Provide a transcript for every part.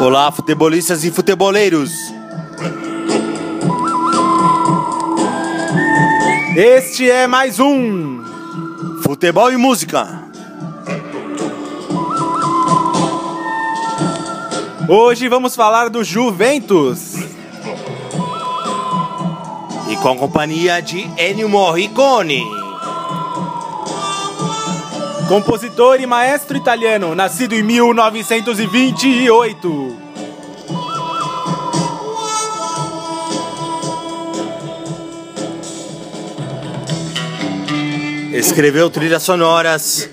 Olá, futebolistas e futeboleiros. Este é mais um Futebol e música. Hoje vamos falar do Juventus. E com a companhia de Ennio Morricone. Compositor e maestro italiano, nascido em 1928. Escreveu trilhas sonoras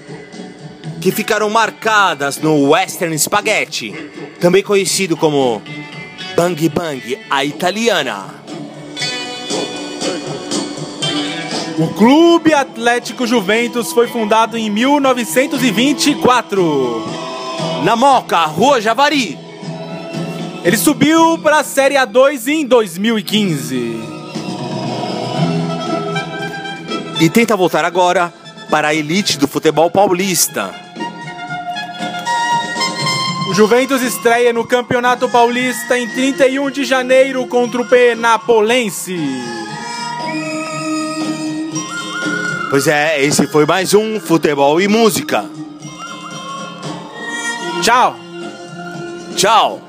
que ficaram marcadas no Western Spaghetti, também conhecido como Bang Bang, a italiana. O Clube Atlético Juventus foi fundado em 1924. Na Moca, Rua Javari. Ele subiu para a Série A2 em 2015. E tenta voltar agora para a elite do futebol paulista. O Juventus estreia no Campeonato Paulista em 31 de janeiro contra o Penapolense. Pois é, esse foi mais um Futebol e Música. Tchau. Tchau.